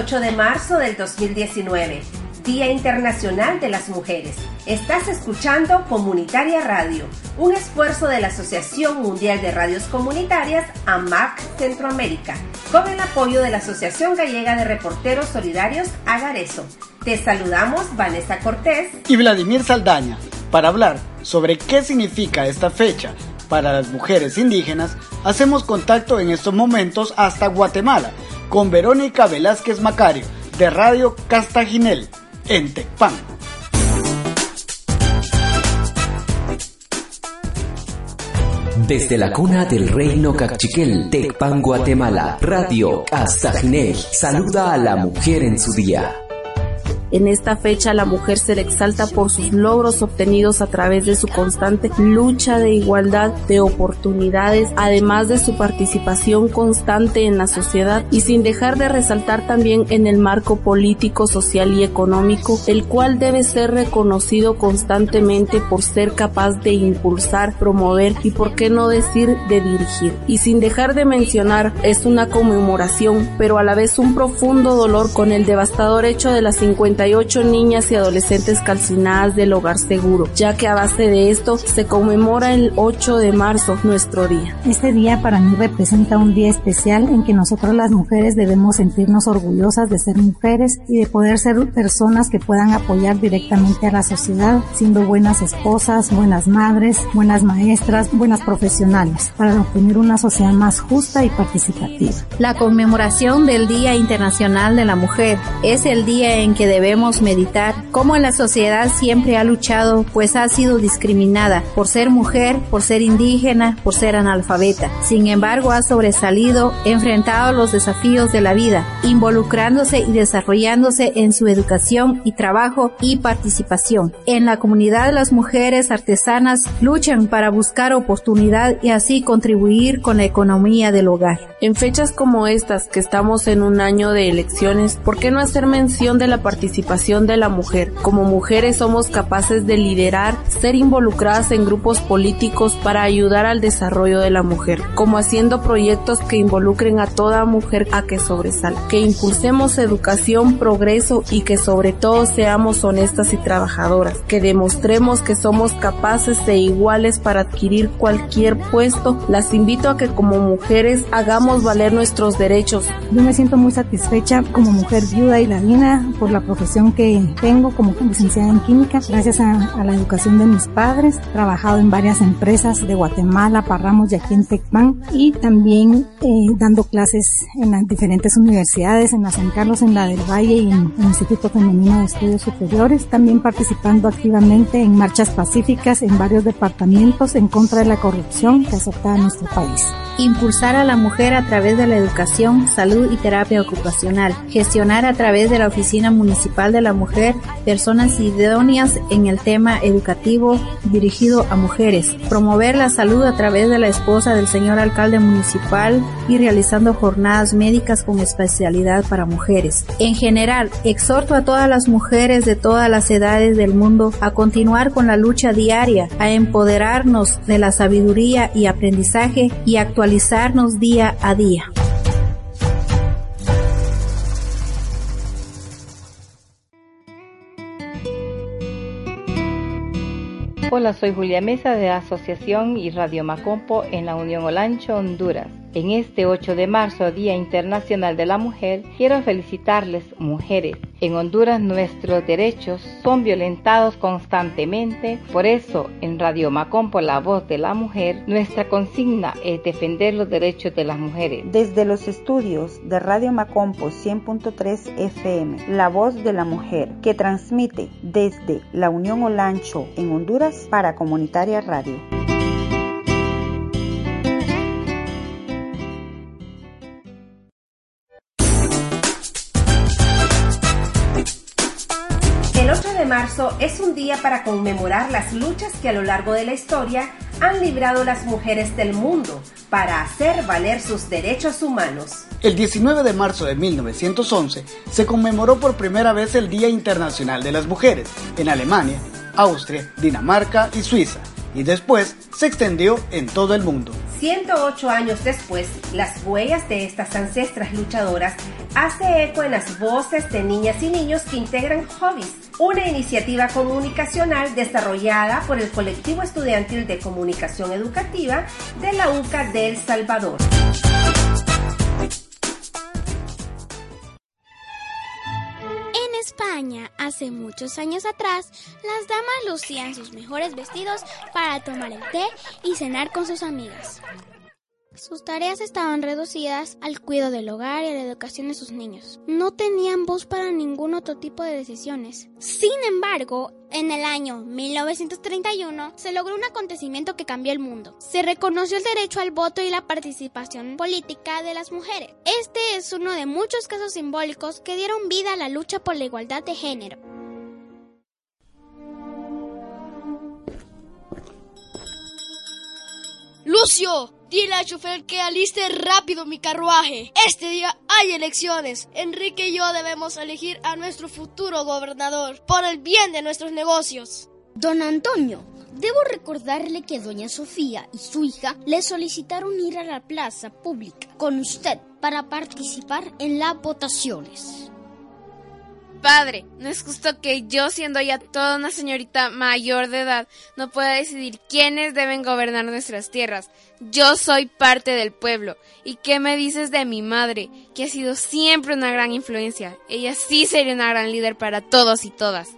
8 de marzo del 2019, Día Internacional de las Mujeres. Estás escuchando Comunitaria Radio, un esfuerzo de la Asociación Mundial de Radios Comunitarias, AMAC Centroamérica, con el apoyo de la Asociación Gallega de Reporteros Solidarios, Agareso. Te saludamos Vanessa Cortés y Vladimir Saldaña para hablar sobre qué significa esta fecha para las mujeres indígenas, hacemos contacto en estos momentos hasta Guatemala con Verónica Velázquez Macario de Radio Castaginel en Tecpan. Desde la cuna del reino Cachiquel, Tecpan, Guatemala, Radio Castaginel saluda a la mujer en su día. En esta fecha la mujer se le exalta por sus logros obtenidos a través de su constante lucha de igualdad de oportunidades, además de su participación constante en la sociedad y sin dejar de resaltar también en el marco político, social y económico, el cual debe ser reconocido constantemente por ser capaz de impulsar, promover y por qué no decir de dirigir. Y sin dejar de mencionar, es una conmemoración, pero a la vez un profundo dolor con el devastador hecho de las 50 niñas y adolescentes calcinadas del hogar seguro, ya que a base de esto se conmemora el 8 de marzo, nuestro día. Este día para mí representa un día especial en que nosotros las mujeres debemos sentirnos orgullosas de ser mujeres y de poder ser personas que puedan apoyar directamente a la sociedad, siendo buenas esposas, buenas madres, buenas maestras, buenas profesionales, para obtener una sociedad más justa y participativa. La conmemoración del Día Internacional de la Mujer es el día en que debemos debemos meditar cómo la sociedad siempre ha luchado, pues ha sido discriminada por ser mujer, por ser indígena, por ser analfabeta. Sin embargo, ha sobresalido, enfrentado los desafíos de la vida, involucrándose y desarrollándose en su educación y trabajo y participación. En la comunidad las mujeres artesanas luchan para buscar oportunidad y así contribuir con la economía del hogar. En fechas como estas, que estamos en un año de elecciones, ¿por qué no hacer mención de la participación participación de la mujer. Como mujeres somos capaces de liderar, ser involucradas en grupos políticos para ayudar al desarrollo de la mujer, como haciendo proyectos que involucren a toda mujer a que sobresalga, que impulsemos educación, progreso y que sobre todo seamos honestas y trabajadoras, que demostremos que somos capaces de iguales para adquirir cualquier puesto. Las invito a que como mujeres hagamos valer nuestros derechos. Yo me siento muy satisfecha como mujer viuda y ladina por la profesión que tengo como licenciada en química, gracias a, la educación de mis padres. Trabajado en varias empresas de Guatemala, Parramos y aquí en Tecpan y también eh, dando clases en las diferentes universidades, en la San Carlos, en la del Valle y en el Instituto Femenino de Estudios Superiores. También participando activamente en marchas pacíficas en varios departamentos en contra de la corrupción que azota a nuestro país impulsar a la mujer a través de la educación, salud y terapia ocupacional, gestionar a través de la Oficina Municipal de la Mujer personas idóneas en el tema educativo dirigido a mujeres, promover la salud a través de la esposa del señor alcalde municipal y realizando jornadas médicas con especialidad para mujeres. En general, exhorto a todas las mujeres de todas las edades del mundo a continuar con la lucha diaria, a empoderarnos de la sabiduría y aprendizaje y actualizar día a día. Hola, soy Julia Mesa de Asociación y Radio Macompo en la Unión Olancho, Honduras. En este 8 de marzo, Día Internacional de la Mujer, quiero felicitarles, mujeres. En Honduras nuestros derechos son violentados constantemente, por eso en Radio Macompo, la voz de la mujer, nuestra consigna es defender los derechos de las mujeres. Desde los estudios de Radio Macompo 100.3 FM, la voz de la mujer, que transmite desde la Unión Olancho en Honduras para Comunitaria Radio. Marzo es un día para conmemorar las luchas que a lo largo de la historia han librado las mujeres del mundo para hacer valer sus derechos humanos. El 19 de marzo de 1911 se conmemoró por primera vez el Día Internacional de las Mujeres en Alemania, Austria, Dinamarca y Suiza, y después se extendió en todo el mundo. 108 años después, las huellas de estas ancestras luchadoras hace eco en las voces de niñas y niños que integran Hobbies, una iniciativa comunicacional desarrollada por el colectivo estudiantil de comunicación educativa de la UCA de El Salvador. España, hace muchos años atrás, las damas lucían sus mejores vestidos para tomar el té y cenar con sus amigas. Sus tareas estaban reducidas al cuidado del hogar y a la educación de sus niños. No tenían voz para ningún otro tipo de decisiones. Sin embargo, en el año 1931 se logró un acontecimiento que cambió el mundo. Se reconoció el derecho al voto y la participación política de las mujeres. Este es uno de muchos casos simbólicos que dieron vida a la lucha por la igualdad de género. Lucio, dile al chofer que aliste rápido mi carruaje. Este día hay elecciones. Enrique y yo debemos elegir a nuestro futuro gobernador por el bien de nuestros negocios. Don Antonio, debo recordarle que doña Sofía y su hija le solicitaron ir a la plaza pública con usted para participar en las votaciones. Padre, no es justo que yo, siendo ya toda una señorita mayor de edad, no pueda decidir quiénes deben gobernar nuestras tierras. Yo soy parte del pueblo. ¿Y qué me dices de mi madre, que ha sido siempre una gran influencia? Ella sí sería una gran líder para todos y todas.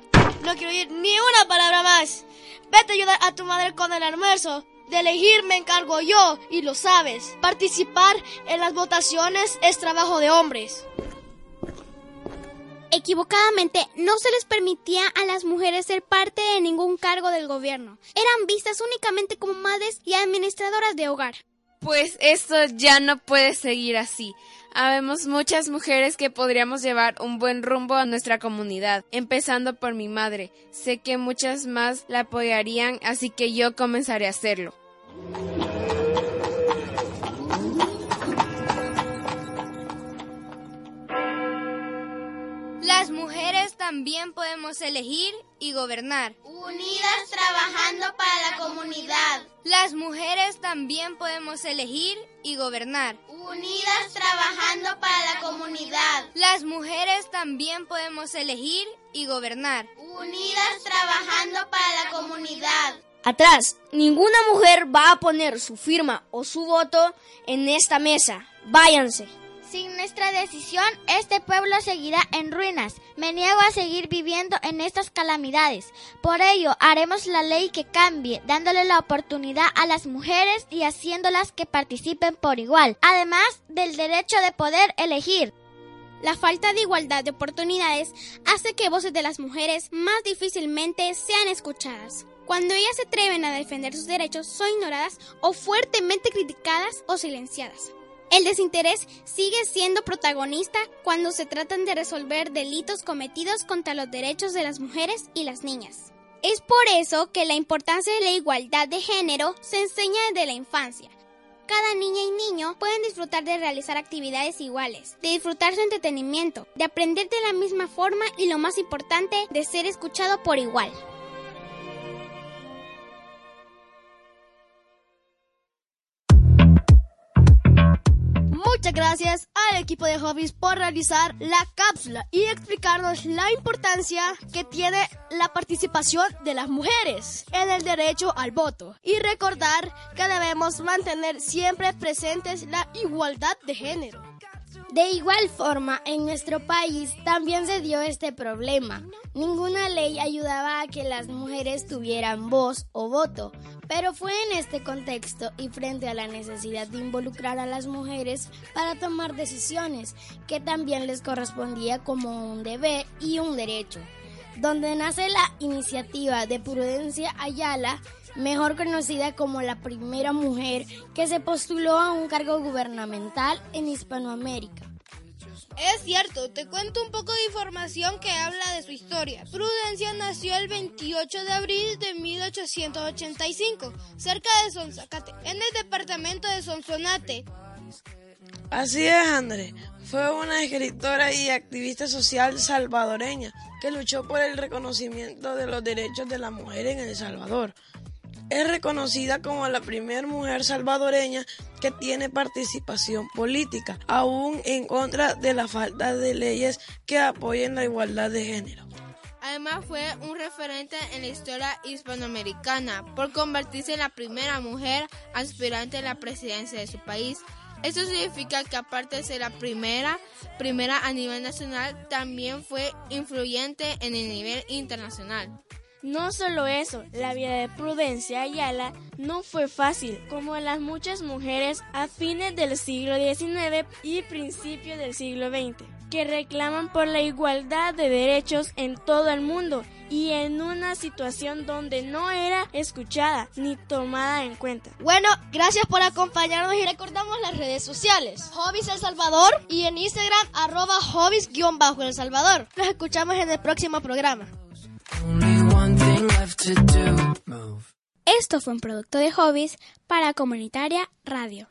No quiero oír ni una palabra más. Vete a ayudar a tu madre con el almuerzo. De elegir me encargo yo, y lo sabes. Participar en las votaciones es trabajo de hombres equivocadamente no se les permitía a las mujeres ser parte de ningún cargo del gobierno. Eran vistas únicamente como madres y administradoras de hogar. Pues esto ya no puede seguir así. Habemos muchas mujeres que podríamos llevar un buen rumbo a nuestra comunidad, empezando por mi madre. Sé que muchas más la apoyarían, así que yo comenzaré a hacerlo. También podemos elegir y gobernar. Unidas trabajando para la comunidad. Las mujeres también podemos elegir y gobernar. Unidas trabajando para la comunidad. Las mujeres también podemos elegir y gobernar. Unidas trabajando para la comunidad. Atrás, ninguna mujer va a poner su firma o su voto en esta mesa. Váyanse. Sin nuestra decisión, este pueblo seguirá en ruinas. Me niego a seguir viviendo en estas calamidades. Por ello, haremos la ley que cambie, dándole la oportunidad a las mujeres y haciéndolas que participen por igual, además del derecho de poder elegir. La falta de igualdad de oportunidades hace que voces de las mujeres más difícilmente sean escuchadas. Cuando ellas se atreven a defender sus derechos, son ignoradas o fuertemente criticadas o silenciadas. El desinterés sigue siendo protagonista cuando se tratan de resolver delitos cometidos contra los derechos de las mujeres y las niñas. Es por eso que la importancia de la igualdad de género se enseña desde la infancia. Cada niña y niño pueden disfrutar de realizar actividades iguales, de disfrutar su entretenimiento, de aprender de la misma forma y lo más importante, de ser escuchado por igual. Muchas gracias al equipo de Hobbies por realizar la cápsula y explicarnos la importancia que tiene la participación de las mujeres en el derecho al voto y recordar que debemos mantener siempre presentes la igualdad de género. De igual forma, en nuestro país también se dio este problema. Ninguna ley ayudaba a que las mujeres tuvieran voz o voto, pero fue en este contexto y frente a la necesidad de involucrar a las mujeres para tomar decisiones que también les correspondía como un deber y un derecho, donde nace la iniciativa de Prudencia Ayala, mejor conocida como la primera mujer que se postuló a un cargo gubernamental en Hispanoamérica. Es cierto, te cuento un poco de información que habla de su historia. Prudencia nació el 28 de abril de 1885, cerca de Sonsacate, en el departamento de Sonsonate. Así es, André. Fue una escritora y activista social salvadoreña que luchó por el reconocimiento de los derechos de la mujer en El Salvador. Es reconocida como la primera mujer salvadoreña que tiene participación política, aún en contra de la falta de leyes que apoyen la igualdad de género. Además fue un referente en la historia hispanoamericana por convertirse en la primera mujer aspirante a la presidencia de su país. Esto significa que aparte de ser la primera, primera a nivel nacional, también fue influyente en el nivel internacional. No solo eso, la vida de Prudencia Ayala no fue fácil, como las muchas mujeres a fines del siglo XIX y principios del siglo XX, que reclaman por la igualdad de derechos en todo el mundo y en una situación donde no era escuchada ni tomada en cuenta. Bueno, gracias por acompañarnos y recordamos las redes sociales. Hobbies El Salvador y en Instagram arroba hobbies-el Salvador. Nos escuchamos en el próximo programa. Esto fue un producto de Hobbies para Comunitaria Radio.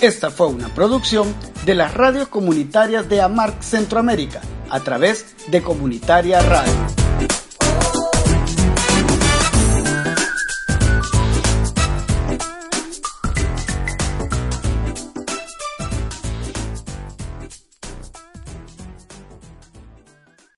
Esta fue una producción de las radios comunitarias de AMARC Centroamérica a través de Comunitaria Radio.